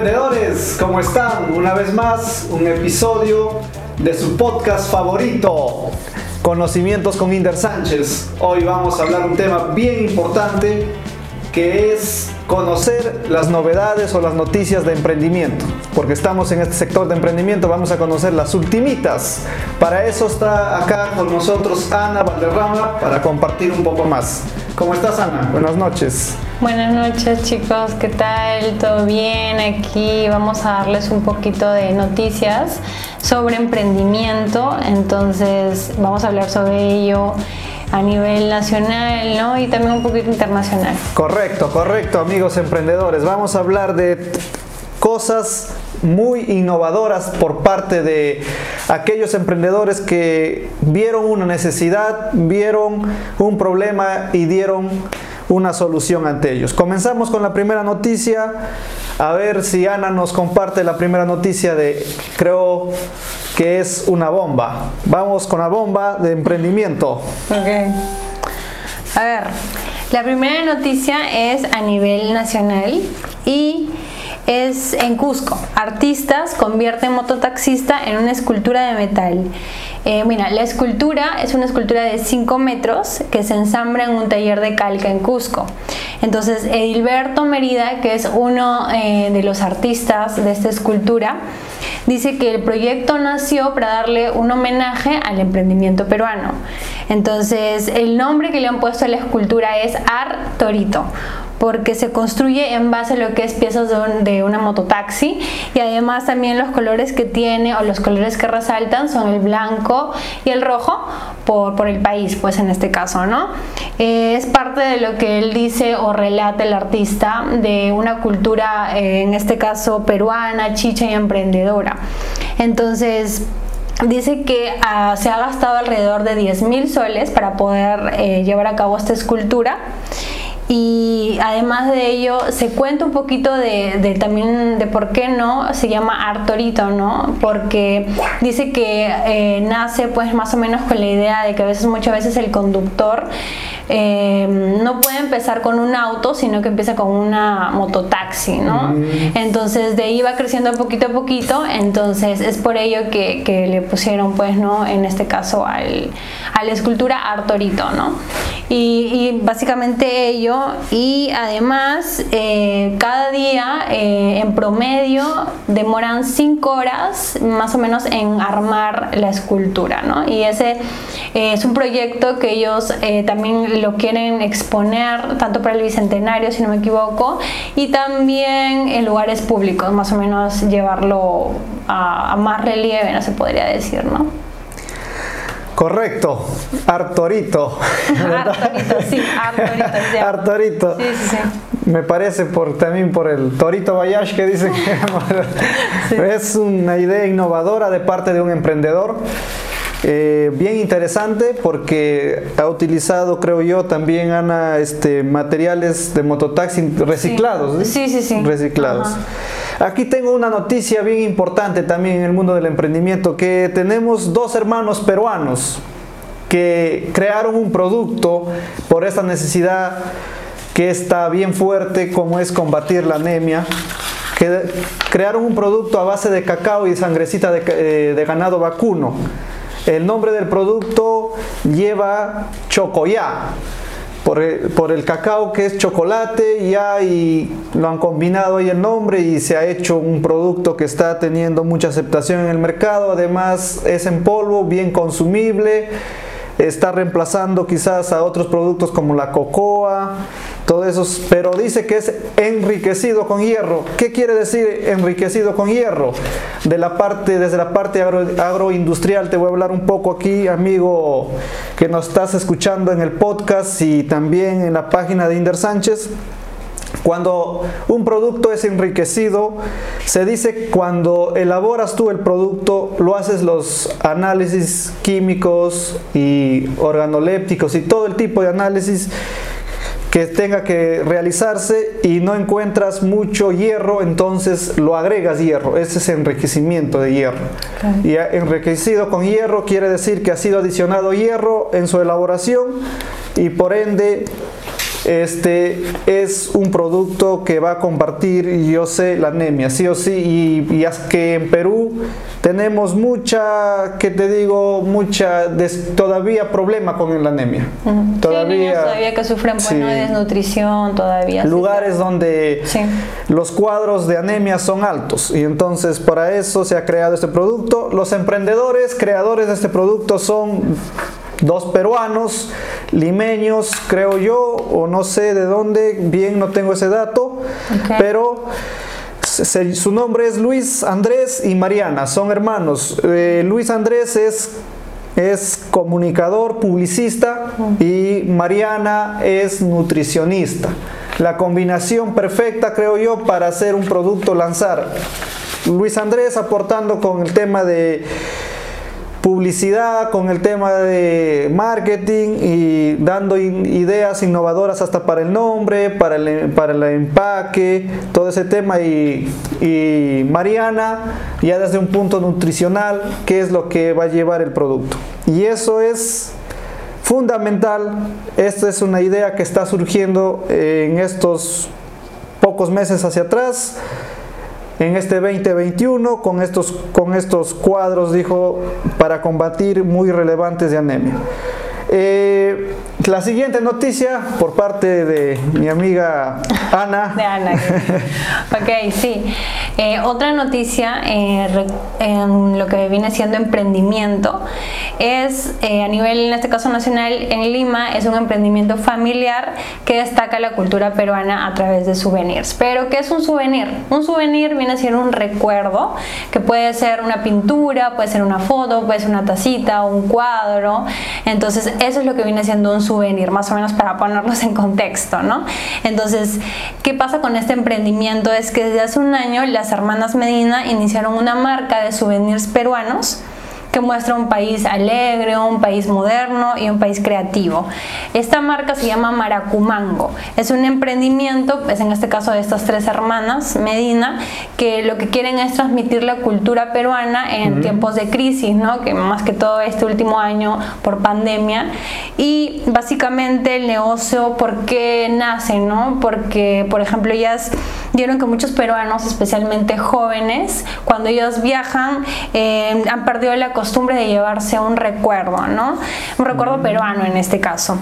emprendedores, ¿cómo están? Una vez más, un episodio de su podcast favorito, Conocimientos con Inder Sánchez. Hoy vamos a hablar un tema bien importante que es conocer las novedades o las noticias de emprendimiento. Porque estamos en este sector de emprendimiento, vamos a conocer las ultimitas. Para eso está acá con nosotros Ana Valderrama para compartir un poco más. ¿Cómo estás Ana? Buenas noches. Buenas noches chicos, ¿qué tal? ¿Todo bien? Aquí vamos a darles un poquito de noticias sobre emprendimiento, entonces vamos a hablar sobre ello a nivel nacional ¿no? y también un poquito internacional. Correcto, correcto amigos emprendedores. Vamos a hablar de cosas muy innovadoras por parte de aquellos emprendedores que vieron una necesidad, vieron un problema y dieron una solución ante ellos. Comenzamos con la primera noticia. A ver si Ana nos comparte la primera noticia de, creo que es una bomba. Vamos con la bomba de emprendimiento. Ok. A ver, la primera noticia es a nivel nacional y es en Cusco. Artistas convierten mototaxista en una escultura de metal. Eh, mira, la escultura es una escultura de 5 metros que se ensambla en un taller de calca en Cusco. Entonces, Edilberto Merida, que es uno eh, de los artistas de esta escultura, dice que el proyecto nació para darle un homenaje al emprendimiento peruano. Entonces, el nombre que le han puesto a la escultura es Art Torito porque se construye en base a lo que es piezas de, una mototaxi y además también los colores que tiene o los colores que resaltan son el blanco y el rojo por, por el país, pues en este caso, ¿no? Eh, es parte de lo que él dice o relata el artista de una cultura, eh, en este caso peruana, chicha y emprendedora. Entonces, Dice que ah, se ha gastado alrededor de 10 mil soles para poder eh, llevar a cabo esta escultura y además de ello se cuenta un poquito de, también de por qué no se llama Artorito, ¿no? Porque dice que eh, nace pues más o menos con la idea de que a veces muchas veces el conductor eh, no puede empezar con un auto, sino que empieza con una mototaxi, ¿no? Mm. Entonces de ahí va creciendo poquito a poquito, entonces es por ello que, le pusieron pues, ¿no? En este caso al, a la escultura Artorito, ¿no? Y, básicamente ello, y además eh, cada día eh, en promedio demoran 5 horas más o menos en armar la escultura, ¿no? Y ese eh, es un proyecto que ellos también lo quieren exponer tanto para el Bicentenario, si no me equivoco, y también en lugares públicos, más o menos llevarlo a, a más relieve, no se podría decir, ¿no? Correcto, Artorito. Artorito, sí, Artorito. Artorito. Sí, sí, sí. Me parece por, también por el Torito Bayash que dice que es una idea innovadora de parte de un emprendedor. Eh, bien interesante porque ha utilizado, creo yo, también Ana, este, materiales de mototaxi reciclados. Sí, sí, sí. Reciclados. Aquí tengo una noticia bien importante también en el mundo del emprendimiento, que tenemos dos hermanos peruanos que crearon un producto por esta necesidad que está bien fuerte como es combatir la anemia que crearon un producto a base de cacao y sangrecita de, eh, de ganado vacuno. El nombre del producto lleva chocoyá por el, cacao que es chocolate ya y lo han combinado ahí el nombre y se ha hecho un producto que está teniendo mucha aceptación en el mercado. Además es en polvo bien consumible está reemplazando quizás a otros productos como la cocoa, todo eso, pero dice que es enriquecido con hierro. ¿Qué quiere decir enriquecido con hierro? De la parte, desde la parte agroindustrial te voy a hablar un poco aquí, amigo, que nos estás escuchando en el podcast y también en la página de Inder Sánchez. Cuando un producto es enriquecido, se dice cuando elaboras tú el producto, lo haces los análisis químicos y organolépticos y todo el tipo de análisis que tenga que realizarse y no encuentras mucho hierro, entonces lo agregas hierro. Ese es enriquecimiento de hierro. Y enriquecido con hierro quiere decir que ha sido adicionado hierro en su elaboración y por ende este es un producto que va a compartir, yo sé, la anemia, sí o sí, y, y es que en Perú tenemos mucha, que te digo, mucha, des- todavía problema con la anemia. Todavía, Sí, niños todavía que sufren bueno, sí. de desnutrición todavía. sí, lugares claro. donde los cuadros de anemia son altos y entonces para eso se ha creado este producto. Los emprendedores, creadores de este producto son dos peruanos, limeños, creo yo, o no sé de dónde, bien no tengo ese dato, pero se- su nombre es Luis Andrés y Mariana, son hermanos. Eh, Luis Andrés es es comunicador, publicista y Mariana es nutricionista. La combinación perfecta, creo yo, para hacer un producto lanzar. Luis Andrés aportando con el tema de publicidad, con el tema de marketing y dando ideas innovadoras hasta para el nombre, para el, para el empaque, todo ese tema. Y, y Mariana, ya desde un punto nutricional, qué es lo que va a llevar el producto. Y eso es fundamental. Esta es una idea que está surgiendo en estos pocos meses hacia atrás en este 2021 con estos, con estos cuadros, dijo, para combatir muy relevantes de anemia. Eh, la siguiente noticia por parte de mi amiga Ana. De Ana. ok, sí. Eh, otra noticia eh, en lo que viene siendo emprendimiento es eh, a nivel, en este caso nacional, en Lima, es un emprendimiento familiar que destaca la cultura peruana a través de souvenirs. Pero, ¿qué es un souvenir? Un souvenir viene a ser un recuerdo que puede ser una pintura, puede ser una foto, puede ser una tacita, un cuadro. Entonces, eso es lo que viene siendo un souvenir, más o menos para ponernos en contexto, ¿no? Entonces, ¿qué pasa con este emprendimiento? Es que desde hace un año las hermanas Medina iniciaron una marca de souvenirs peruanos que muestra un país alegre, un país moderno y un país creativo. Esta marca se llama Maracumango. Es un emprendimiento, pues en este caso de estas tres hermanas, Medina, que lo que quieren es transmitir la cultura peruana en tiempos de crisis, ¿no? Que más que todo este último año por pandemia. Y básicamente el negocio, ¿por qué nace, no? Porque, por ejemplo, ellas vieron que muchos peruanos, especialmente jóvenes, cuando ellos viajan, eh, han perdido la costumbre de llevarse un recuerdo, ¿no? Un recuerdo peruano en este caso.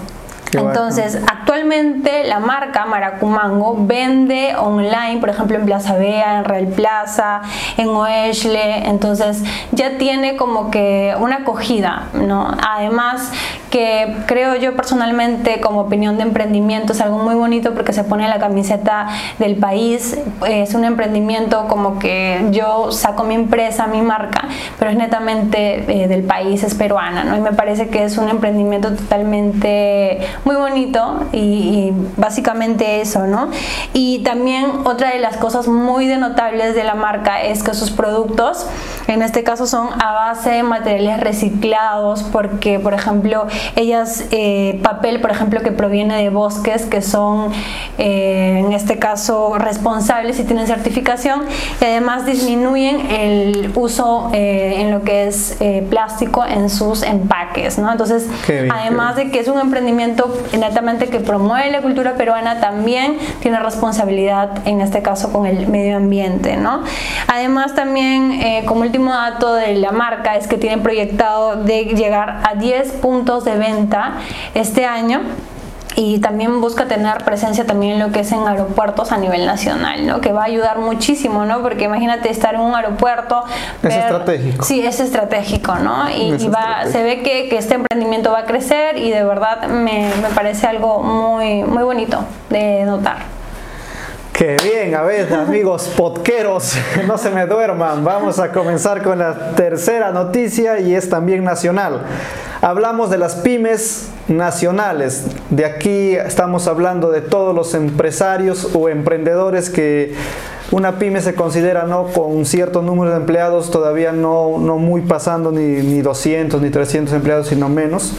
Entonces, actualmente la marca Maracumango vende online, por ejemplo, en Plaza Vea, en Real Plaza, en Oesle, entonces ya tiene como que una acogida, ¿no? Además que creo yo personalmente como opinión de emprendimiento es algo muy bonito porque se pone la camiseta del país, es un emprendimiento como que yo saco mi empresa, mi marca, pero es netamente eh, del país, es peruana, ¿no? Y me parece que es un emprendimiento totalmente muy bonito y, y básicamente eso, ¿no? Y también otra de las cosas muy denotables de la marca es que sus productos, en este caso, son a base de materiales reciclados, porque, por ejemplo, ellas, eh, papel, por ejemplo, que proviene de bosques, que son, eh, en este caso, responsables y tienen certificación, y además disminuyen el uso eh, en lo que es eh, plástico en sus empaques, ¿no? Entonces, bien, además de que es un emprendimiento netamente que promueve la cultura peruana, también tiene responsabilidad, en este caso, con el medio ambiente, ¿no? Además, también, eh, como último dato de la marca, es que tienen proyectado de llegar a 10 puntos de venta este año y también busca tener presencia también en lo que es en aeropuertos a nivel nacional, ¿no? Que va a ayudar muchísimo, ¿no? Porque imagínate estar en un aeropuerto. Es estratégico. Sí, es estratégico, ¿no? Y, Es y va, se ve que, que este emprendimiento va a crecer y de verdad me, me parece algo muy, muy bonito de notar. Qué bien, a ver, amigos podqueros, no se me duerman. Vamos a comenzar con la tercera noticia y es también nacional. Hablamos de las pymes nacionales. De aquí estamos hablando de todos los empresarios o emprendedores que una pyme se considera no con cierto número de empleados, todavía no, no muy pasando ni, ni 200 ni 300 empleados, sino menos.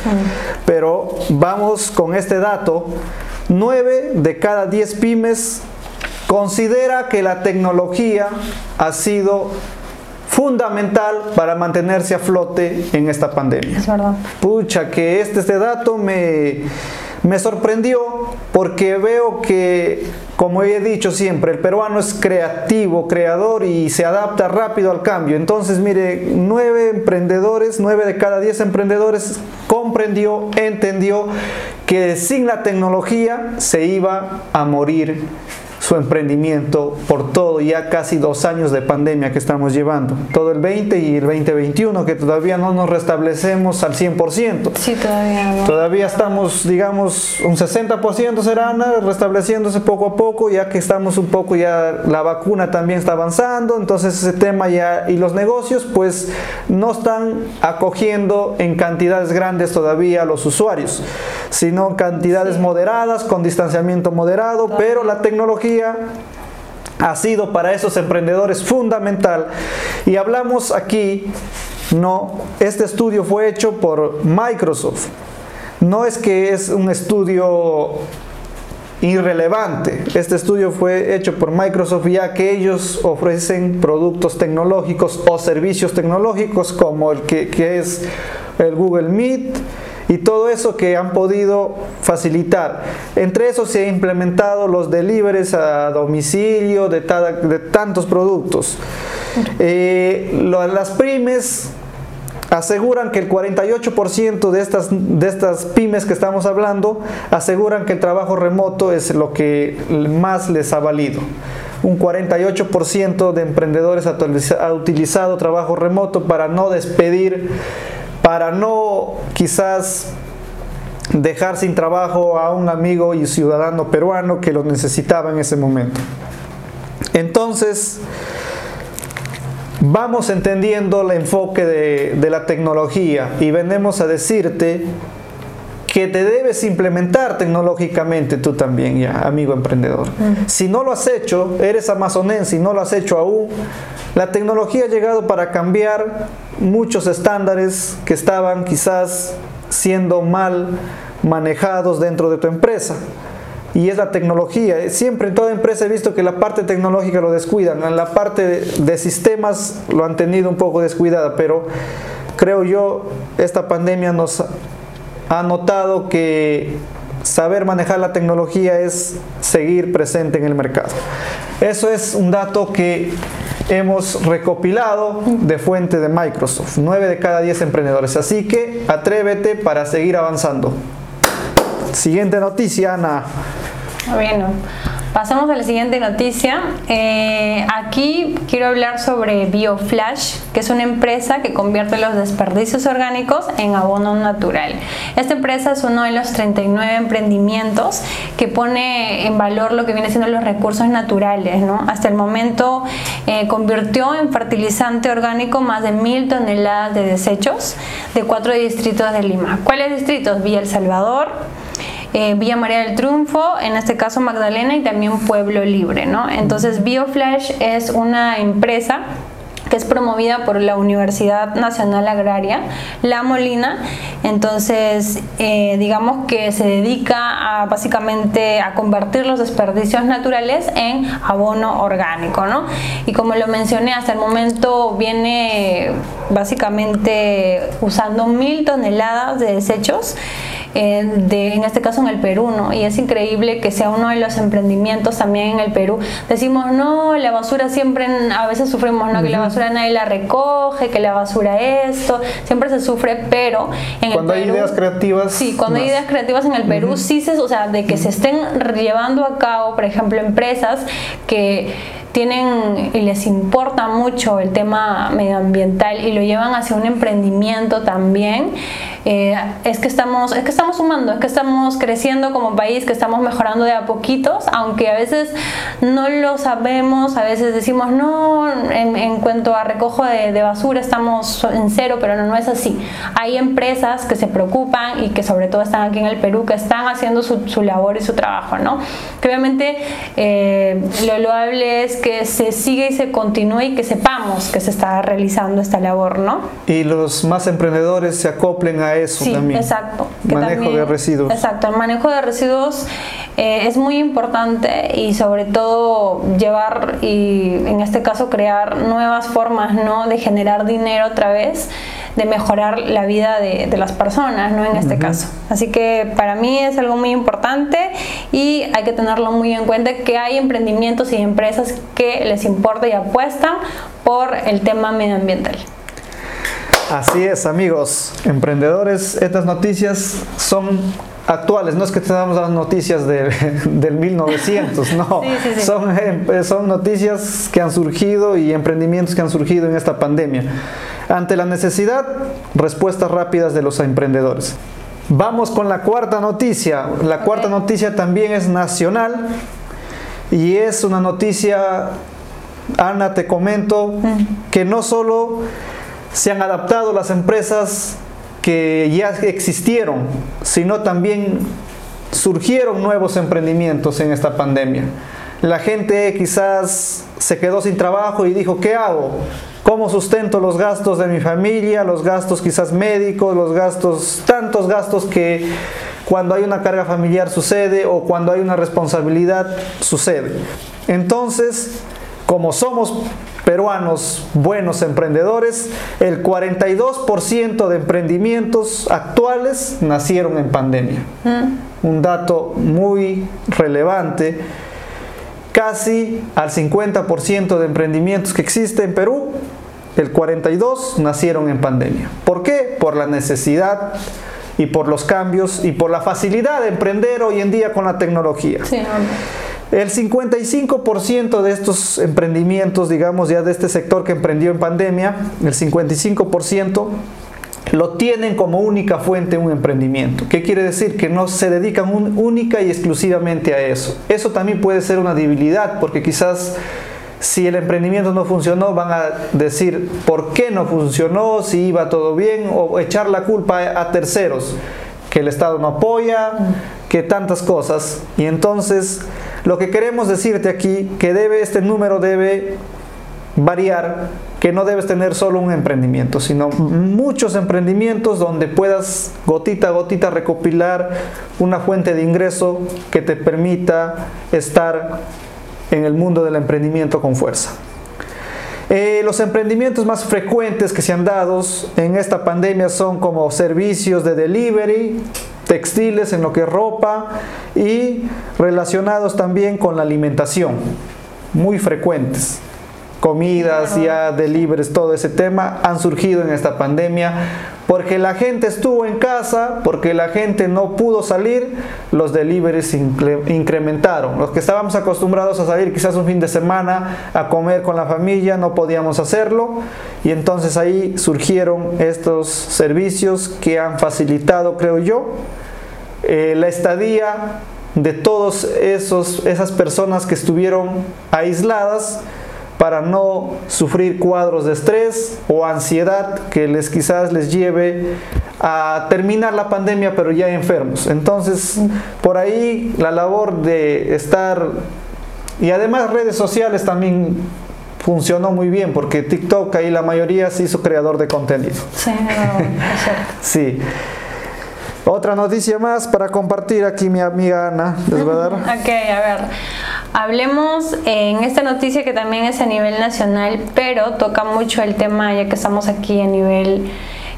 Pero vamos con este dato. 9 de cada 10 pymes considera que la tecnología ha sido fundamental para mantenerse a flote en esta pandemia. Es verdad. Pucha, que este, este dato me, Me sorprendió porque veo que, como he dicho siempre, el peruano es creativo, creador y se adapta rápido al cambio. Entonces, mire, nueve emprendedores, nueve de cada diez emprendedores comprendió, entendió que sin la tecnología se iba a morir su emprendimiento por todo, ya casi dos años de pandemia que estamos llevando, todo el 20 y el 2021, que todavía no nos restablecemos al 100%. Sí, todavía no. Todavía estamos, digamos, un 60% será restableciéndose poco a poco, ya que estamos un poco ya, la vacuna también está avanzando, entonces ese tema ya, y los negocios pues no están acogiendo en cantidades grandes todavía a los usuarios, sino cantidades moderadas, con distanciamiento moderado, pero la tecnología ha sido para esos emprendedores fundamental. Y hablamos aquí, no, este estudio fue hecho por Microsoft. No es que es un estudio irrelevante. Este estudio fue hecho por Microsoft ya que ellos ofrecen productos tecnológicos o servicios tecnológicos como el que, es el Google Meet, y todo eso que han podido facilitar. Entre eso se han implementado los deliveries a domicilio de, de tantos productos. Eh, las pymes aseguran que el 48% de estas, de estas pymes que estamos hablando aseguran que el trabajo remoto es lo que más les ha valido. Un 48% de emprendedores ha utilizado trabajo remoto para no despedir para no quizás dejar sin trabajo a un amigo y ciudadano peruano que lo necesitaba en ese momento. Entonces, vamos entendiendo el enfoque de, la tecnología y venimos a decirte que te debes implementar tecnológicamente tú también, ya, amigo emprendedor. Si no lo has hecho, eres amazonense y no lo has hecho aún, la tecnología ha llegado para cambiar muchos estándares que estaban quizás siendo mal manejados dentro de tu empresa. Y es la tecnología. Siempre en toda empresa he visto que la parte tecnológica lo descuidan. En la parte de sistemas lo han tenido un poco descuidada, pero creo yo esta pandemia nos ha notado que saber manejar la tecnología es seguir presente en el mercado. Eso es un dato que hemos recopilado de fuente de Microsoft. 9 de cada 10 emprendedores. Así que atrévete para seguir avanzando. Siguiente noticia, Ana. Bueno, Pasamos a la siguiente noticia. Eh, aquí quiero hablar sobre BioFlash, que es una empresa que convierte los desperdicios orgánicos en abono natural. Esta empresa es uno de los 39 emprendimientos que pone en valor lo que viene siendo los recursos naturales. Hasta el momento eh, convirtió en fertilizante orgánico más de mil toneladas de desechos de cuatro distritos de Lima. ¿Cuáles distritos? Villa El Salvador, eh, Villa María del Triunfo, en este caso Magdalena y también Pueblo Libre, ¿no? Entonces BioFlash es una empresa que es promovida por la Universidad Nacional Agraria, La Molina. Entonces, eh, digamos que se dedica básicamente a convertir los desperdicios naturales en abono orgánico, ¿no? Y como lo mencioné, hasta el momento viene básicamente usando mil toneladas de desechos de, en este caso en el Perú, ¿no? Y es increíble que sea uno de los emprendimientos también en el Perú. Decimos, no, la basura siempre, a veces sufrimos, ¿no? Que la basura nadie la recoge, que la basura esto, siempre se sufre, pero en cuando el Perú, hay ideas creativas. Sí, cuando hay ideas creativas en el Perú, sí se, o sea, de que se estén llevando a cabo, por ejemplo, empresas que tienen y les importa mucho el tema medioambiental y lo llevan hacia un emprendimiento también, eh, es, que estamos, es que estamos sumando, es que estamos creciendo como país, que estamos mejorando de a poquitos, aunque a veces no lo sabemos, a veces decimos, no, en, cuanto a recojo de, basura estamos en cero, pero no, no es así. Hay empresas que se preocupan y que sobre todo están aquí en el Perú, que están haciendo su, su labor y su trabajo, ¿no? Que obviamente eh, lo loable es que se siga y se continúe y que sepamos que se está realizando esta labor, ¿no? Y los más emprendedores se acoplen a eso sí, también. exacto. manejo de residuos. Exacto, el manejo de residuos eh, es muy importante y sobre todo llevar y en este caso crear nuevas formas, ¿no? De generar dinero otra vez de mejorar la vida de, de las personas, ¿no? En este caso. Así que para mí es algo muy importante y hay que tenerlo muy en cuenta que hay emprendimientos y empresas que les importa y apuestan por el tema medioambiental. Así es, amigos, emprendedores, estas noticias son actuales, no es que tengamos las noticias de, del 1900, no, Son, eh, son noticias que han surgido y emprendimientos que han surgido en esta pandemia. Ante la necesidad, respuestas rápidas de los emprendedores. Vamos con la cuarta noticia. La cuarta noticia también es nacional y es una noticia, Ana, te comento, mm. que no solo se han adaptado las empresas que ya existieron, sino también surgieron nuevos emprendimientos en esta pandemia. La gente quizás se quedó sin trabajo y dijo, ¿qué hago? ¿Cómo sustento los gastos de mi familia, los gastos quizás médicos, los gastos, tantos gastos que cuando hay una carga familiar sucede o cuando hay una responsabilidad sucede? Entonces, como somos peruanos buenos emprendedores, el 42% de emprendimientos actuales nacieron en pandemia. Mm. Un dato muy relevante. Casi al 50% de emprendimientos que existen en Perú, el 42% nacieron en pandemia. ¿Por qué? Por la necesidad y por los cambios y por la facilidad de emprender hoy en día con la tecnología. Sí, el 55% de estos emprendimientos, digamos ya de este sector que emprendió en pandemia, el 55% lo tienen como única fuente un emprendimiento. ¿Qué quiere decir? Que no se dedican única y exclusivamente a eso. Eso también puede ser una debilidad porque quizás si el emprendimiento no funcionó van a decir por qué no funcionó, si iba todo bien o echar la culpa a terceros, que el Estado no apoya, que tantas cosas. Y entonces lo que queremos decirte aquí, que debe, este número debe variar, que no debes tener solo un emprendimiento, sino muchos emprendimientos donde puedas gotita a gotita recopilar una fuente de ingreso que te permita estar en el mundo del emprendimiento con fuerza. Eh, los emprendimientos más frecuentes que se han dado en esta pandemia son como servicios de delivery, textiles en lo que es ropa y relacionados también con la alimentación, muy frecuentes. Comidas, ya deliveries, todo ese tema han surgido en esta pandemia porque la gente estuvo en casa, porque la gente no pudo salir, los deliveries incrementaron. Los que estábamos acostumbrados a salir quizás un fin de semana a comer con la familia, no podíamos hacerlo. Y entonces ahí surgieron estos servicios que han facilitado, creo yo, eh, la estadía de todas esas personas que estuvieron aisladas para no sufrir cuadros de estrés o ansiedad que les quizás les lleve a terminar la pandemia pero ya enfermos. Entonces, por ahí la labor de estar y además redes sociales también funcionó muy bien porque TikTok ahí la mayoría se hizo creador de contenido. Sí, sí. Otra noticia más para compartir aquí mi amiga Ana. Les a dar. Ok, a ver. Hablemos en esta noticia que también es a nivel nacional, pero toca mucho el tema, ya que estamos aquí a nivel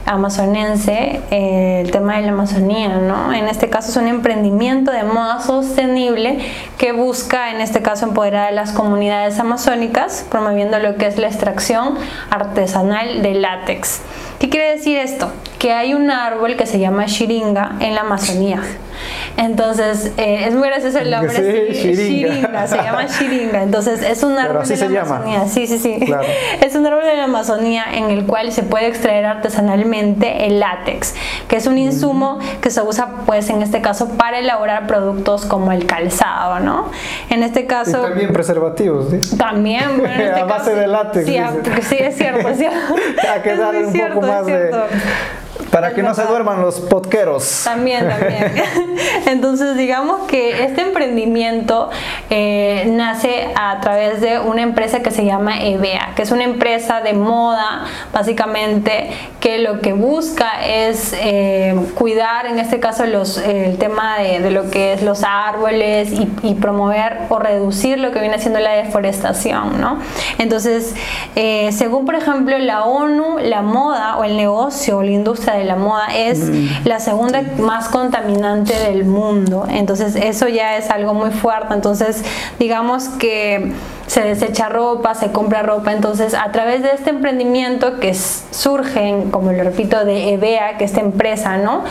amazonense, el tema de la Amazonía, ¿no? En este caso es un emprendimiento de moda sostenible que busca, en este caso, empoderar a las comunidades amazónicas, promoviendo lo que es la extracción artesanal de látex. ¿Qué quiere decir esto? Que hay un árbol que se llama Shiringa en la Amazonía. Entonces, eh, es muy gracioso el nombre. Sí, Shiringa. se llama Shiringa. Entonces, es un árbol de la Amazonía. Sí, sí, sí. Es un árbol de la Amazonía en el cual se puede extraer artesanalmente el látex, que es un insumo que se usa, pues, en este caso, para elaborar productos como el calzado, ¿no? En este caso. Y también preservativos, ¿sí? También, bueno, este A base de látex. Sí, sí, es cierto, es cierto. a que un poco más de Para que no se duerman los podqueros. También, también. Entonces, digamos que este emprendimiento eh, nace a través de una empresa que se llama EVEA, que es una empresa de moda, básicamente, que lo que busca es eh, cuidar, en este caso, los, el tema de, lo que es los árboles y, promover o reducir lo que viene siendo la deforestación, ¿no? Entonces, eh, según, por ejemplo, la ONU, la moda o el negocio o la industria de la moda es mm. la segunda más contaminante del mundo. Entonces, eso ya es algo muy fuerte. Entonces, digamos que se desecha ropa, se compra ropa. Entonces, a través de este emprendimiento que surge, como lo repito, de EVEA, que es esta empresa, ¿no?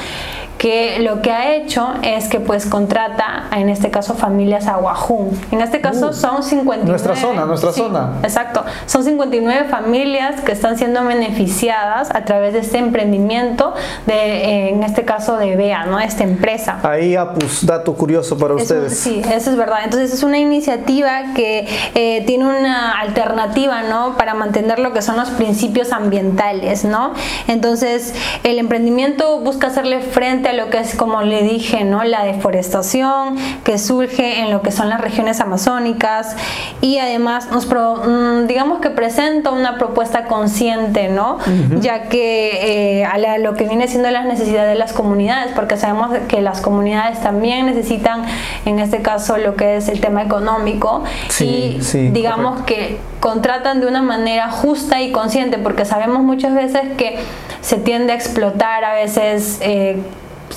Que lo que ha hecho es que pues contrata, en este caso, familias Aguajún. En este caso uh, son 59. Nuestra zona, nuestra zona. Exacto. Son 59 familias que están siendo beneficiadas a través de este emprendimiento, de, eh, en este caso de BEA, ¿no? Esta empresa. Ahí, pues, dato curioso para ustedes. Sí, eso es verdad. Entonces es una iniciativa que eh, tiene una alternativa, ¿no? Para mantener lo que son los principios ambientales, ¿no? Entonces el emprendimiento busca hacerle frente lo que es, como le dije, ¿no? la deforestación que surge en lo que son las regiones amazónicas y además nos mm, digamos que presenta una propuesta consciente, ¿no? ya que eh, a lo que viene siendo las necesidades de las comunidades, porque sabemos que las comunidades también necesitan, en este caso, lo que es el tema económico y digamos que contratan de una manera justa y consciente, porque sabemos muchas veces que se tiende a explotar a veces eh,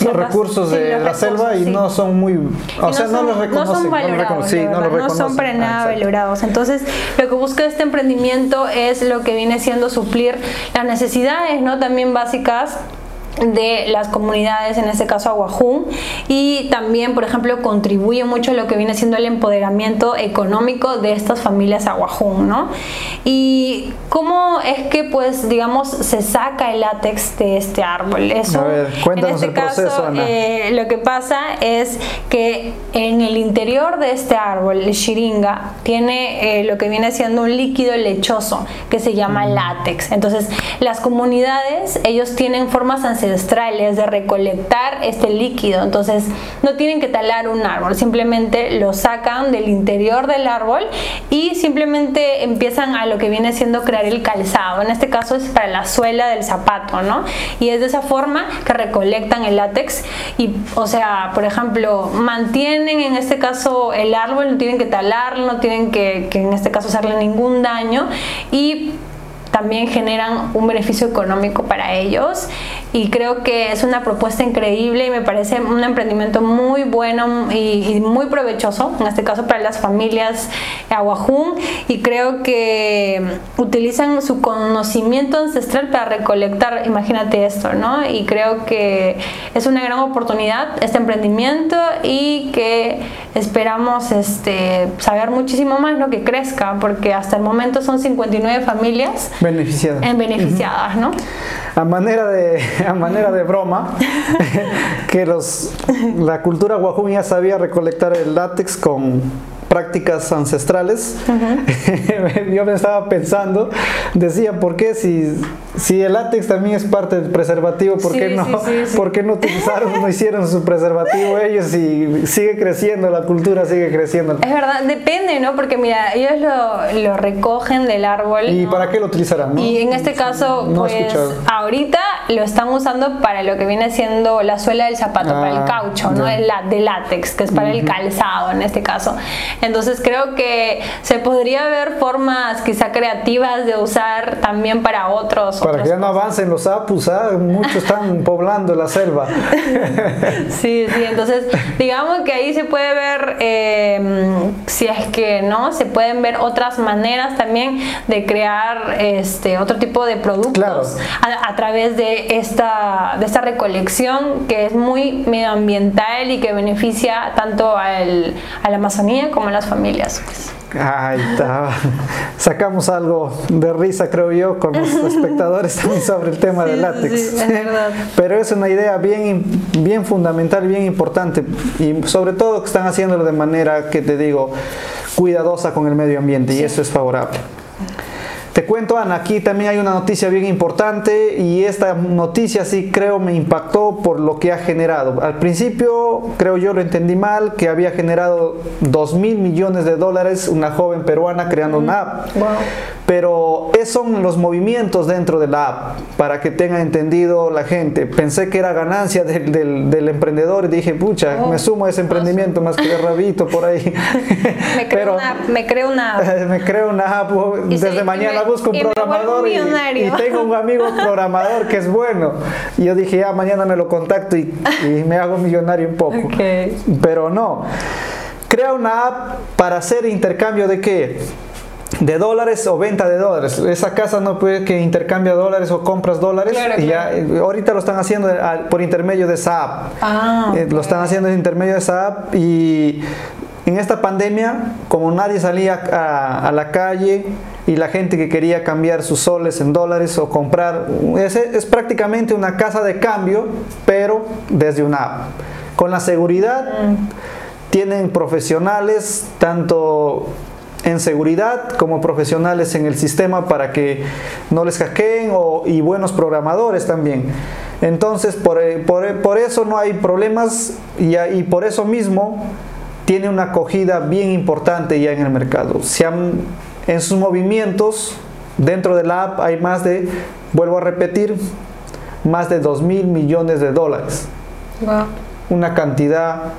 los recursos de la selva y no son muy o sea no, los reconocen no son valorados no, son para nada valorados. Entonces lo que busca este emprendimiento es lo que viene siendo suplir las necesidades no también básicas de las comunidades, en este caso Aguajún, y también, por ejemplo, contribuye mucho a lo que viene siendo el empoderamiento económico de estas familias Aguajún, ¿no? Y cómo es que, pues, digamos, se saca el látex de este árbol. Eso, a ver, cuéntanos en este el caso, eh, lo que pasa es que en el interior de este árbol, el shiringa, tiene eh, lo que viene siendo un líquido lechoso que se llama látex. Entonces, las comunidades, ellos tienen formas ancestrales ancestrales de recolectar este líquido. Entonces no tienen que talar un árbol, simplemente lo sacan del interior del árbol y simplemente empiezan a lo que viene siendo crear el calzado. En este caso es para la suela del zapato, ¿no? Y es de esa forma que recolectan el látex y, o sea, por ejemplo, mantienen en este caso el árbol, no tienen que talarlo, no tienen que, que en este caso hacerle ningún daño y también generan un beneficio económico para ellos y creo que es una propuesta increíble y me parece un emprendimiento muy bueno y, muy provechoso, en este caso para las familias aguajún y creo que utilizan su conocimiento ancestral para recolectar, imagínate esto, ¿no? Y creo que es una gran oportunidad este emprendimiento y que esperamos este, saber muchísimo más, lo Que crezca, porque hasta el momento son 59 familias beneficiadas. En beneficiadas, ¿no? A manera de, a manera de broma, que los, la cultura guajún ya sabía recolectar el látex con prácticas ancestrales, yo me estaba pensando, decía, ¿por qué si, si el látex también es parte del preservativo, ¿por qué no, ¿por qué no utilizaron, no hicieron su preservativo ellos y sigue creciendo, la cultura sigue creciendo? Es verdad, depende, ¿no? Porque mira, ellos lo, lo recogen del árbol. ¿Y para qué lo utilizarán? Y en este caso, pues ahorita lo están usando para lo que viene siendo la suela del zapato, para el ah, caucho, ¿no? El, de látex, que es para el calzado en este caso. Entonces creo que se podría ver formas quizá creativas de usar también para otros. Para que ya no avancen los apus, ¿ah? muchos están poblando la selva. sí, sí, entonces digamos que ahí se puede ver, em, si es que no, se pueden ver otras maneras también de crear este otro tipo de productos a, través de esta, de esta recolección que es muy medioambiental y que beneficia tanto al, a la Amazonía como las familias. Pues. Ahí está. Sacamos algo de risa, creo yo, con los espectadores también sobre el tema del látex. Pero es una idea bien, bien fundamental, bien importante y sobre todo que están haciéndolo de manera que te digo cuidadosa con el medio ambiente y eso es favorable. Te cuento, Ana, aquí también hay una noticia bien importante y esta noticia sí creo me impactó por lo que ha generado. Al principio creo yo lo entendí mal, que había generado 2 mil millones de dólares una joven peruana creando una app. Pero esos son los movimientos dentro de la app, para que tenga entendido la gente. Pensé que era ganancia del, del, emprendedor y dije, pucha, me sumo a ese emprendimiento más que de rabito por ahí. me, creo una, me creo una app. me creo una app. Desde mañana busco un programador y, y, tengo un amigo programador que es bueno. Y yo dije, ya mañana me lo contacto y, me hago millonario un poco. Pero no. Crea una app para hacer intercambio de qué? de dólares o venta de dólares. Esa casa no puede que intercambia dólares o compras dólares. y ya eh, ahorita lo están haciendo eh, por intermedio de esa app. Ah, eh, lo están haciendo por intermedio de esa app y en esta pandemia, como nadie salía a, la calle y la gente que quería cambiar sus soles en dólares o comprar, es, es prácticamente una casa de cambio, pero desde una app. Con la seguridad, mm. tienen profesionales, tanto en seguridad como profesionales en el sistema para que no les hackeen y buenos programadores también. Entonces, por, eh, eh, por, eso no hay problemas y, y, por eso mismo tiene una acogida bien importante ya en el mercado. Se en sus movimientos dentro de la app hay más de, vuelvo a repetir, más de 2 mil millones de dólares. Una cantidad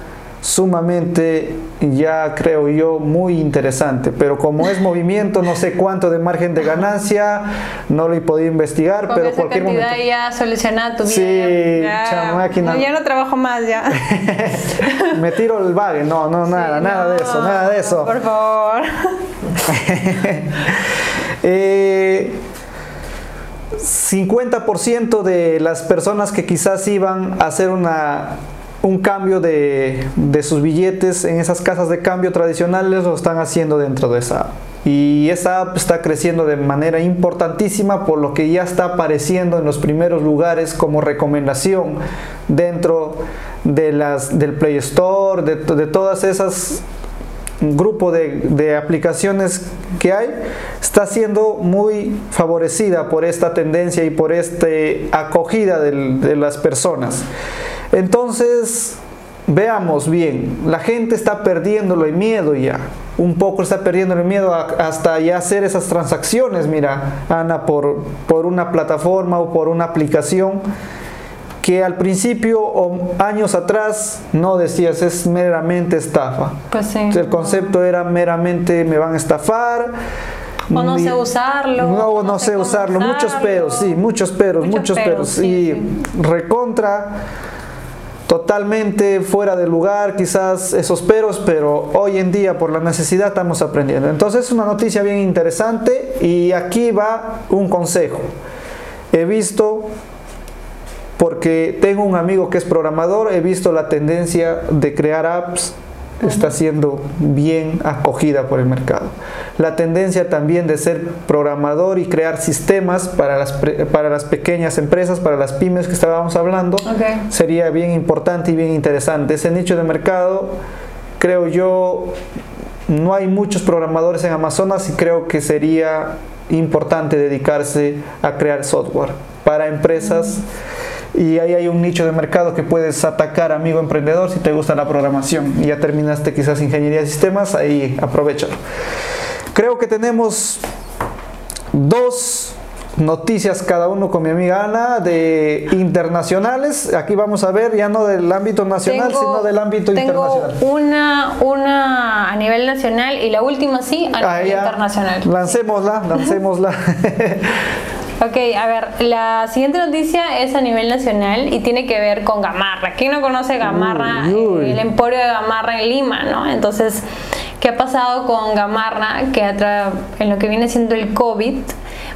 sumamente, ya creo yo, muy interesante. Pero como es movimiento, no sé cuánto de margen de ganancia, no lo he podido investigar, pero esa cualquier cantidad ya solucionada tu vida. Sí, ya, máquina. ya no trabajo más ya. Me tiro el vague, no, no, nada, nada de eso, nada de eso. Por favor. eh, 50% de las personas que quizás iban a hacer una un cambio de, sus billetes en esas casas de cambio tradicionales lo están haciendo dentro de esa app. Y esa app está creciendo de manera importantísima por lo que ya está apareciendo en los primeros lugares como recomendación dentro de las, del Play Store, de, de todas esas grupo de, aplicaciones que hay está siendo muy favorecida por esta tendencia y por esta acogida de las personas. Entonces, veamos bien, la gente está perdiendo el miedo ya. Un poco está perdiendo el miedo hasta ya hacer esas transacciones, mira, Ana, por, por una plataforma o por una aplicación que al principio o años atrás no decías es meramente estafa. Pues sí. El concepto era meramente me van a estafar. O no sé usarlo. No, no, sé, usarlo. Muchos peros, sí, muchos peros, muchos, peros. y recontra totalmente fuera de lugar, quizás esos peros, pero hoy en día por la necesidad estamos aprendiendo. Entonces es una noticia bien interesante y aquí va un consejo. He visto, porque tengo un amigo que es programador, he visto la tendencia de crear apps está siendo bien acogida por el mercado. La tendencia también de ser programador y crear sistemas para las, para las pequeñas empresas, para las pymes que estábamos hablando, sería bien importante y bien interesante. Ese nicho de mercado, creo yo, no hay muchos programadores en Amazonas y creo que sería importante dedicarse a crear software para empresas y ahí hay un nicho de mercado que puedes atacar, amigo emprendedor, si te gusta la programación y ya terminaste quizás ingeniería de sistemas, ahí aprovechalo. Creo que tenemos dos noticias cada uno con mi amiga Ana de internacionales. Aquí vamos a ver ya no del ámbito nacional, sino del ámbito internacional. Una, una a nivel nacional y la última sí a ah, nivel internacional. Lancémosla, lancémosla. Ok, a ver, la siguiente noticia es a nivel nacional y tiene que ver con Gamarra. ¿Quién no conoce Gamarra? El emporio de Gamarra en Lima, ¿no? Entonces, ¿qué ha pasado con Gamarra? Que en lo que viene siendo el COVID,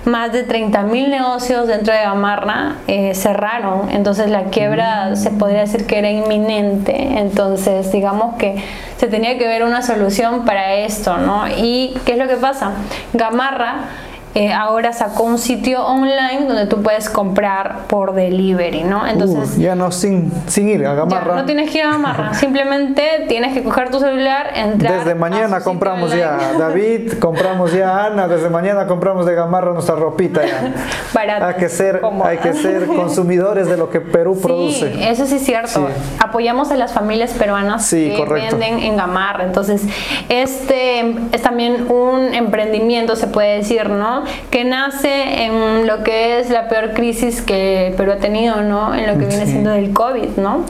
más de 30 mil negocios dentro de Gamarra eh, cerraron, entonces la quiebra mm. se podría decir que era inminente, entonces digamos que se tenía que ver una solución para esto, ¿no? ¿Y qué es lo que pasa? Gamarra eh, ahora sacó un sitio online donde tú puedes comprar por delivery, ¿no? Entonces uh, ya no sin, sin ir a Gamarra. no tienes que ir a Gamarra, simplemente tienes que coger tu celular, entrar. Desde mañana compramos ya David, compramos ya Ana, desde mañana compramos de Gamarra nuestra ropita ya. hay que ser, hay que ser consumidores de lo que Perú sí, produce. Eso sí es cierto. Apoyamos a las familias peruanas que venden en Gamarra. Entonces, este es también un emprendimiento, se puede decir, ¿no? Que nace en lo que es la peor crisis que Perú ha tenido, ¿no? En lo que viene siendo del COVID, ¿no?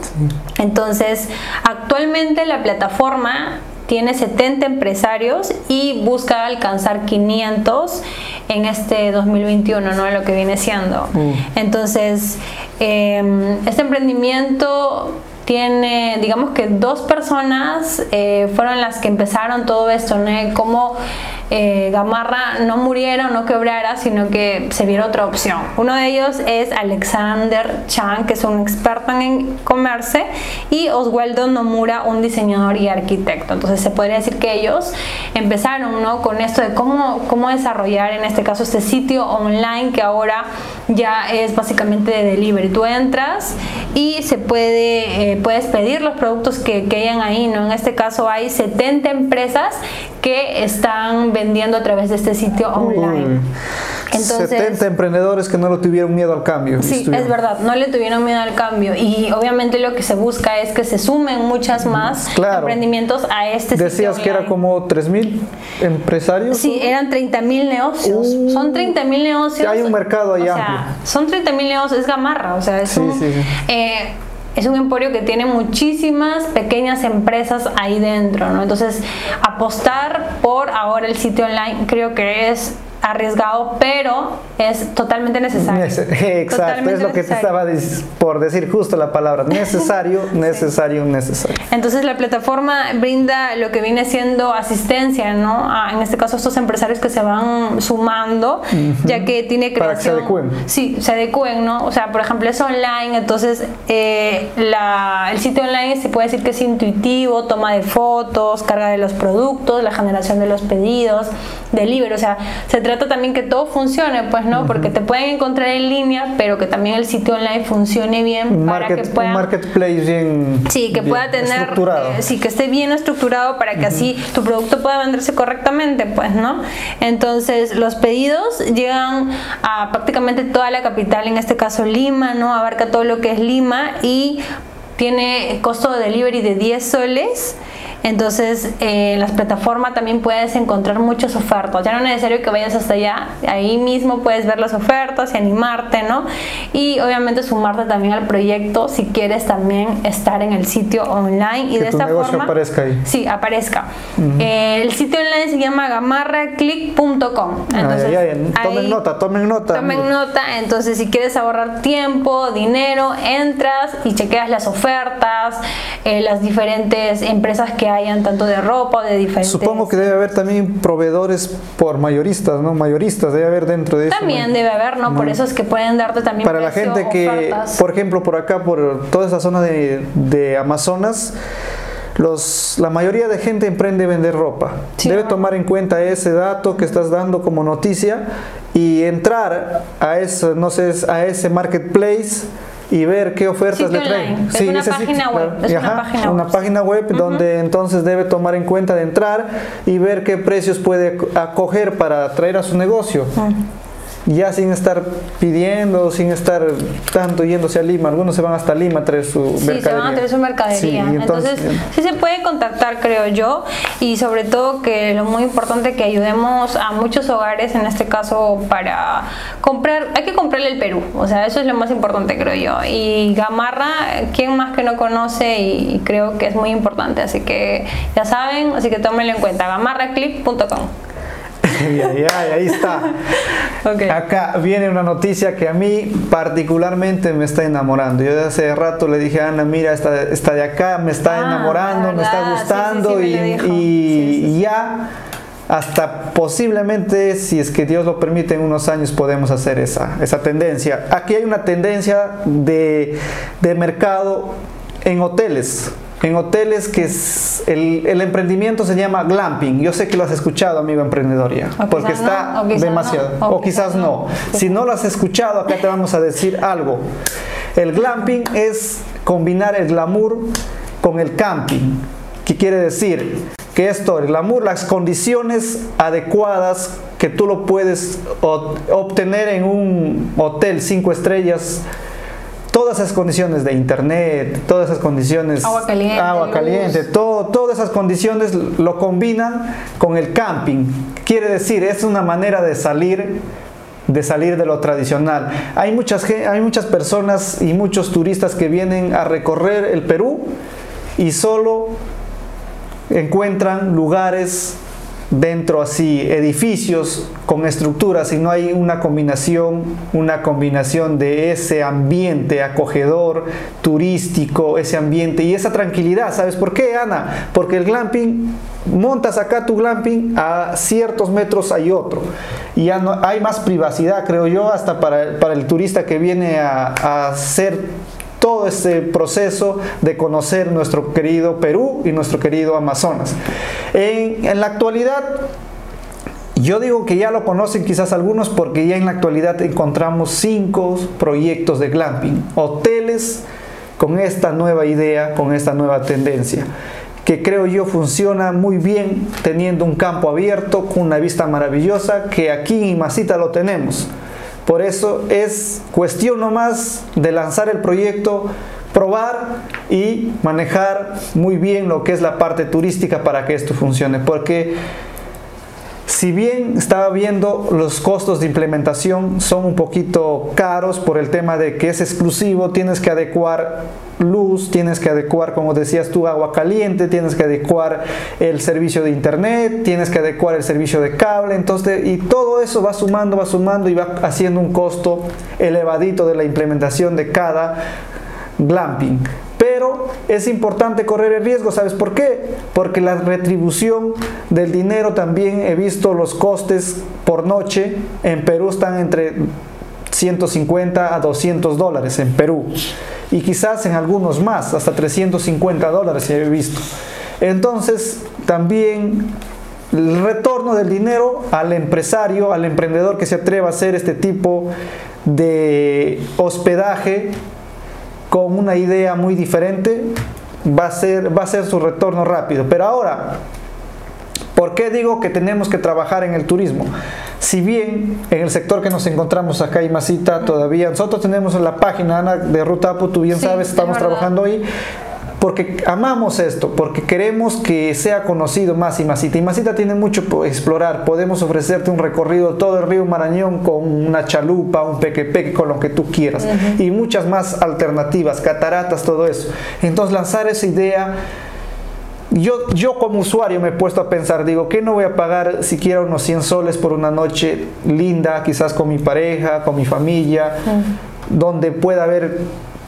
Entonces, actualmente la plataforma tiene 70 empresarios y busca alcanzar 500 en este 2021, ¿no? Lo que viene siendo. Mm. Entonces, em, este emprendimiento tiene, digamos que dos personas eh, fueron las que empezaron todo esto, ¿no? Como eh, Gamarra no muriera o no quebrara, sino que se viera otra opción. Uno de ellos es Alexander Chan, que es un experto en comercio, y Oswaldo Nomura, un diseñador y arquitecto. Entonces se podría decir que ellos empezaron ¿no? con esto de cómo, cómo desarrollar en este caso este sitio online que ahora ya es básicamente de delivery. Tú entras y se puede, eh, puedes pedir los productos que, que hayan ahí, ¿no? En este caso hay 70 empresas que están vendiendo a través de este sitio online. Entonces, 70 emprendedores que no le tuvieron miedo al cambio. Sí, es verdad, no le tuvieron miedo al cambio. Y obviamente lo que se busca es que se sumen muchas más emprendimientos a este Decías que era como 3.000 empresarios. Sí, eran 30.000 negocios. Uh. son 30.000 negocios. Hay un mercado ahí amplio. son 30.000 negocios, es gamarra. O sea, es un. Eh, es un emporio que tiene muchísimas pequeñas empresas ahí dentro, ¿no? Entonces, apostar por ahora el sitio online creo que es arriesgado, pero es totalmente necesario. Exacto, es lo que te estaba por decir justo la palabra, necesario, necesario, necesario. Entonces la plataforma brinda lo que viene siendo asistencia, ¿no? en este caso estos empresarios que se van sumando, ya que tiene creación... Para que se adecúen. Sí, se adecúen, ¿no? O sea, por ejemplo, es online, entonces eh, el sitio online se puede decir que es intuitivo, toma de fotos, carga de los productos, la generación de los pedidos, delivery, o sea, se trata también que todo funcione, pues, ¿no? Porque te pueden encontrar en línea, pero que también el sitio online funcione bien para que pueda... Un marketplace bien Sí, que pueda tener... Eh, sí, que esté bien estructurado para que así tu producto pueda venderse correctamente, pues, ¿no? Entonces, los pedidos llegan a prácticamente toda la capital, en este caso Lima, ¿no? Abarca todo lo que es Lima y tiene costo de delivery de 10 soles entonces, eh, en las plataformas también puedes encontrar muchas ofertas. Ya no es necesario que vayas hasta allá. Ahí mismo puedes ver las ofertas y animarte, ¿no? Y obviamente sumarte también al proyecto si quieres también estar en el sitio online. Y de esta forma. aparezca ahí. Sí, aparezca. Eh, el sitio online se llama gamarraclick.com. Entonces, tomen nota, tomen nota. Tomen nota. Entonces, si quieres ahorrar tiempo, dinero, entras y chequeas las ofertas, eh, las diferentes empresas que hayan tanto de ropa o de diferentes. Supongo que debe haber también proveedores por mayoristas, ¿no? Mayoristas debe haber dentro de eso. También debe haber, ¿no? Por eso es que pueden darte también Para la gente que, por ejemplo, por acá, por toda esa zona de, de Amazonas, los, la mayoría de gente emprende vender ropa. Debe tomar en cuenta ese dato que estás dando como noticia y entrar a ese, no sé, a ese marketplace y ver qué ofertas le traen. Es una página web. Es una página web, donde entonces debe tomar en cuenta de entrar y ver qué precios puede acoger para traer a su negocio ya sin estar pidiendo, sin estar tanto yéndose a Lima. Algunos se van hasta Lima a traer su mercadería. Sí, se van a traer su mercadería. entonces, sí se puede contactar, creo yo, y sobre todo que lo muy importante que ayudemos a muchos hogares, en este caso, para comprar, hay que comprarle el Perú, o sea, eso es lo más importante, creo yo. Y Gamarra, ¿quién más que no conoce? Y creo que es muy importante, así que ya saben, así que tómenlo en cuenta, gamarraclip.com. ahí está. Acá viene una noticia que a mí particularmente me está enamorando. Yo hace rato le dije a Ana, mira, esta, esta de acá me está ah, enamorando, me está gustando y, ya hasta posiblemente, si es que Dios lo permite, en unos años podemos hacer esa, esa tendencia. Aquí hay una tendencia de, de mercado en hoteles en hoteles que el, emprendimiento se llama glamping. Yo sé que lo has escuchado, amigo emprendedor, ya, porque está demasiado. O, quizás, no. Si no lo has escuchado, acá te vamos a decir algo. El glamping es combinar el glamour con el camping. ¿Qué quiere decir? Que esto, el glamour, las condiciones adecuadas que tú lo puedes obtener en un hotel cinco estrellas todas esas condiciones de internet, todas esas condiciones agua caliente, agua caliente todo, todas esas condiciones lo combinan con el camping. Quiere decir, es una manera de salir de salir de lo tradicional. Hay muchas, hay muchas personas y muchos turistas que vienen a recorrer el Perú y solo encuentran lugares dentro así, edificios con estructuras y no hay una combinación, una combinación de ese ambiente acogedor, turístico, ese ambiente y esa tranquilidad. ¿Sabes por qué, Ana? Porque el glamping, montas acá tu glamping, a ciertos metros hay otro. Y ya hay más privacidad, creo yo, hasta para, el turista que viene a, a hacer todo este proceso de conocer nuestro querido Perú y nuestro querido Amazonas. En, la actualidad, yo digo que ya lo conocen quizás algunos porque ya en la actualidad encontramos cinco proyectos de glamping, hoteles con esta nueva idea, con esta nueva tendencia que creo yo funciona muy bien teniendo un campo abierto con una vista maravillosa que aquí en Masita lo tenemos. Por eso es cuestión nomás de lanzar el proyecto, probar y manejar muy bien lo que es la parte turística para que esto funcione. Porque si bien estaba viendo los costos de implementación son un poquito caros por el tema de que es exclusivo, tienes que adecuar luz, tienes que adecuar, como decías tú, agua caliente, tienes que adecuar el servicio de internet, tienes que adecuar el servicio de cable, entonces, y todo eso va sumando, va sumando y va haciendo un costo elevadito de la implementación de cada glamping. Pero es importante correr el riesgo, ¿sabes por qué? Porque la retribución del dinero también he visto los costes por noche en Perú están entre 150 a 200 dólares en Perú y quizás en algunos más, hasta 350 dólares he visto. Entonces, también el retorno del dinero al empresario, al emprendedor que se atreva a hacer este tipo de hospedaje con una idea muy diferente, va a ser, va a ser su retorno rápido. Pero ahora, ¿por qué digo que tenemos que trabajar en el turismo? Si bien en el sector que nos encontramos acá, en Masita, todavía nosotros tenemos en la página Ana, de Ruta Apu, tú bien sabes, estamos trabajando ahí porque amamos esto, porque queremos que sea conocido más y Masita. Y Masita tiene mucho por explorar. Podemos ofrecerte un recorrido todo el río Marañón con una chalupa, un pequepeque, con lo que tú quieras. Y muchas más alternativas, cataratas, todo eso. Entonces lanzar esa idea yo, yo como usuario me he puesto a pensar, digo, ¿qué no voy a pagar siquiera unos 100 soles por una noche linda, quizás con mi pareja, con mi familia, donde pueda haber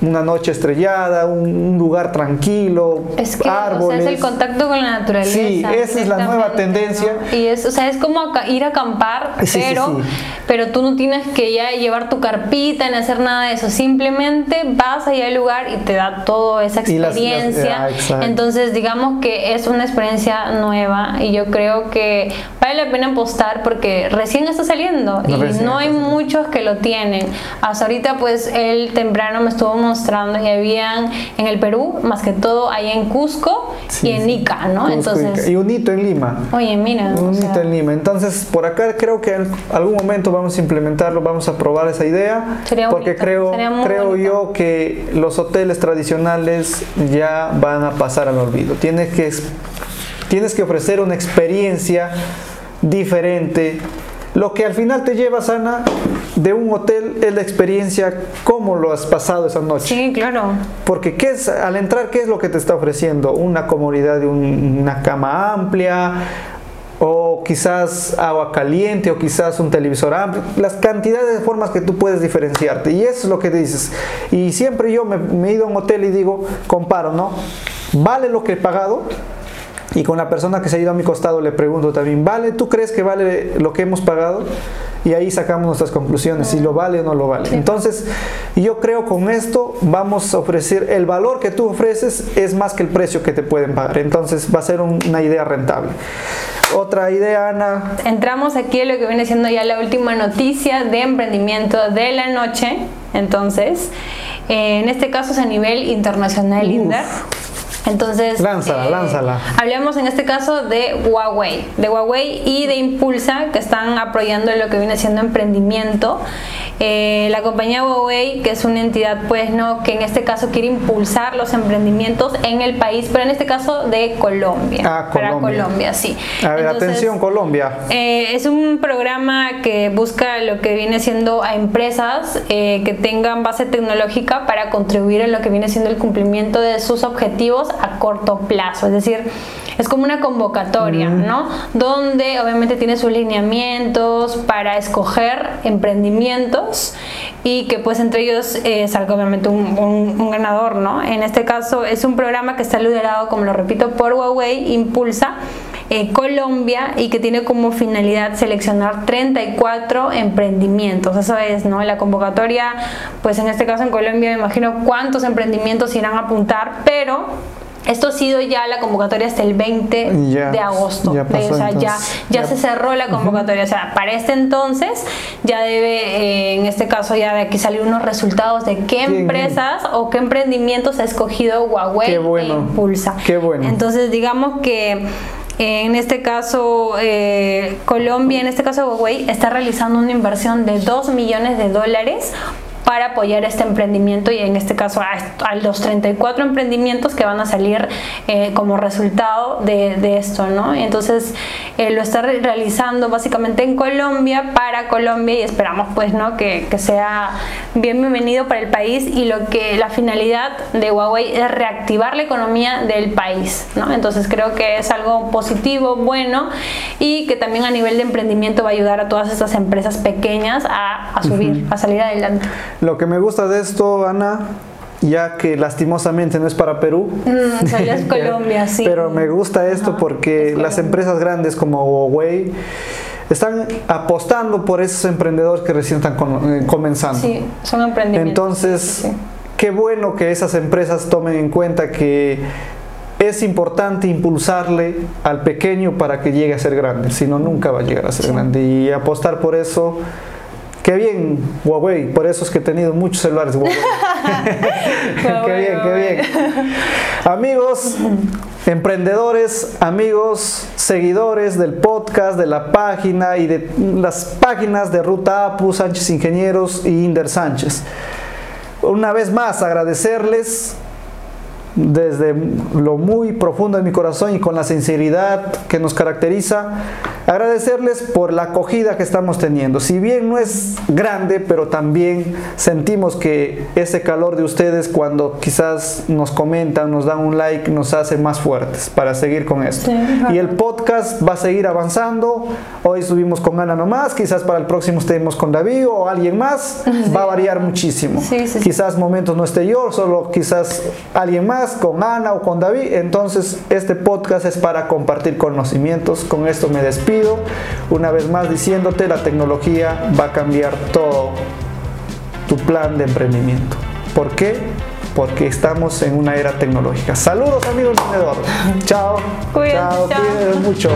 una noche estrellada, un, lugar tranquilo, es que, árboles. O sea, es el contacto con la naturaleza. Sí, esa es la nueva tendencia. Y es, o sea, es como ir a acampar, pero, pero tú no tienes que ya llevar tu carpita ni hacer nada de eso. Simplemente vas allá al lugar y te da toda esa experiencia. Ah, Entonces, digamos que es una experiencia nueva y yo creo que vale la pena apostar porque recién está saliendo y no hay muchos que lo tienen. Hasta ahorita, pues, él temprano me estuvo mostrando y habían en el Perú, más que todo ahí en Cusco y en Ica, ¿no? Entonces, y un hito en Lima. Oye, mira. Un hito en Lima. Entonces, por acá creo que en algún momento vamos a implementarlo, vamos a probar esa idea. Sería porque creo, creo yo que los hoteles tradicionales ya van a pasar al olvido. Tienes que, tienes que ofrecer una experiencia diferente lo que al final te lleva, Sana, de un hotel es la experiencia, cómo lo has pasado esa noche. Sí, claro. Porque ¿qué es, al entrar, ¿qué es lo que te está ofreciendo? Una comodidad de una cama amplia, o quizás agua caliente, o quizás un televisor amplio, las cantidades de formas que tú puedes diferenciarte. Y eso es lo que dices. Y siempre yo me, me he ido a un hotel y digo, comparo, ¿no? ¿Vale lo que he pagado? Y con la persona que se ha ido a mi costado le pregunto también, ¿vale? ¿Tú crees que vale lo que hemos pagado? Y ahí sacamos nuestras conclusiones, si lo vale o no lo vale. Entonces, yo creo con esto vamos a ofrecer, el valor que tú ofreces es más que el precio que te pueden pagar. Entonces, va a ser una idea rentable. Otra idea, Ana. Entramos aquí a lo que viene siendo ya la última noticia de emprendimiento de la noche. Entonces, eh, en este caso es a nivel internacional, Linder. Entonces, lánzala, eh, lánzala. Hablamos en este caso de Huawei, de Huawei y de Impulsa, que están apoyando lo que viene siendo emprendimiento. Eh, la compañía Huawei, que es una entidad, pues, no, que en este caso quiere impulsar los emprendimientos en el país, pero en este caso de Colombia. Ah, Colombia. Para Colombia, sí. A ver, atención, Colombia. Eh, es un programa que busca lo que viene siendo a empresas que tengan base tecnológica para contribuir en lo que viene siendo el cumplimiento de sus objetivos a corto plazo, es decir, es como una convocatoria, ¿no? Donde obviamente tiene sus lineamientos para escoger emprendimientos y que pues entre ellos eh, salga obviamente un, ganador, ¿no? En este caso es un programa que está liderado, como lo repito, por Huawei, Impulsa. Eh, Colombia y que tiene como finalidad seleccionar 34 emprendimientos. Eso es, ¿no? La convocatoria, pues en este caso en Colombia me imagino cuántos emprendimientos irán a apuntar, pero esto ha sido ya la convocatoria hasta el 20 de agosto. Ya, o sea, ya, ya, se cerró la convocatoria. O sea, para este entonces ya debe, eh, en este caso, ya de aquí salir unos resultados de qué empresas o qué emprendimientos ha escogido Huawei qué bueno. e Impulsa. Qué bueno. Entonces, digamos que eh, en este caso, eh, Colombia, en este caso Huawei, está realizando una inversión de 2 millones de dólares para apoyar este emprendimiento y en este caso a, los 34 emprendimientos que van a salir eh, como resultado de, esto, ¿no? Entonces eh, lo está realizando básicamente en Colombia para Colombia y esperamos pues, ¿no? Que, sea bien bienvenido para el país y lo que la finalidad de Huawei es reactivar la economía del país, ¿no? Entonces creo que es algo positivo, bueno y que también a nivel de emprendimiento va a ayudar a todas estas empresas pequeñas a, subir, a salir adelante. Lo que me gusta de esto, Ana, ya que lastimosamente no es para Perú. Mm, es Colombia, sí. Pero me gusta esto porque las empresas grandes como Huawei están apostando por esos emprendedores que recién están eh, comenzando. Sí, son emprendimientos. Entonces, qué bueno que esas empresas tomen en cuenta que es importante impulsarle al pequeño para que llegue a ser grande, si no, nunca va a llegar a ser grande. Y apostar por eso Qué bien, Huawei, por eso es que he tenido muchos celulares Huawei. qué bien, qué bien. Amigos, emprendedores, amigos, seguidores del podcast, de la página y de las páginas de Ruta Apu, Sánchez Ingenieros y Inder Sánchez. Una vez más agradecerles desde lo muy profundo de mi corazón y con la sinceridad que nos caracteriza, agradecerles por la acogida que estamos teniendo. Si bien no es grande, pero también sentimos que ese calor de ustedes cuando quizás nos comentan, nos dan un like, nos hace más fuertes para seguir con esto. y el podcast va a seguir avanzando. Hoy subimos con Ana nomás, quizás para el próximo estemos con David o alguien más. Va a variar muchísimo. quizás momentos no esté yo, solo quizás alguien más con Ana o con David. Entonces, este podcast es para compartir conocimientos. Con esto me despido. Una vez más diciéndote, la tecnología va a cambiar todo tu plan de emprendimiento. ¿Por qué? Porque estamos en una era tecnológica. Saludos amigos emprendedores. Chao. Cuídense, chao. Cuídense mucho.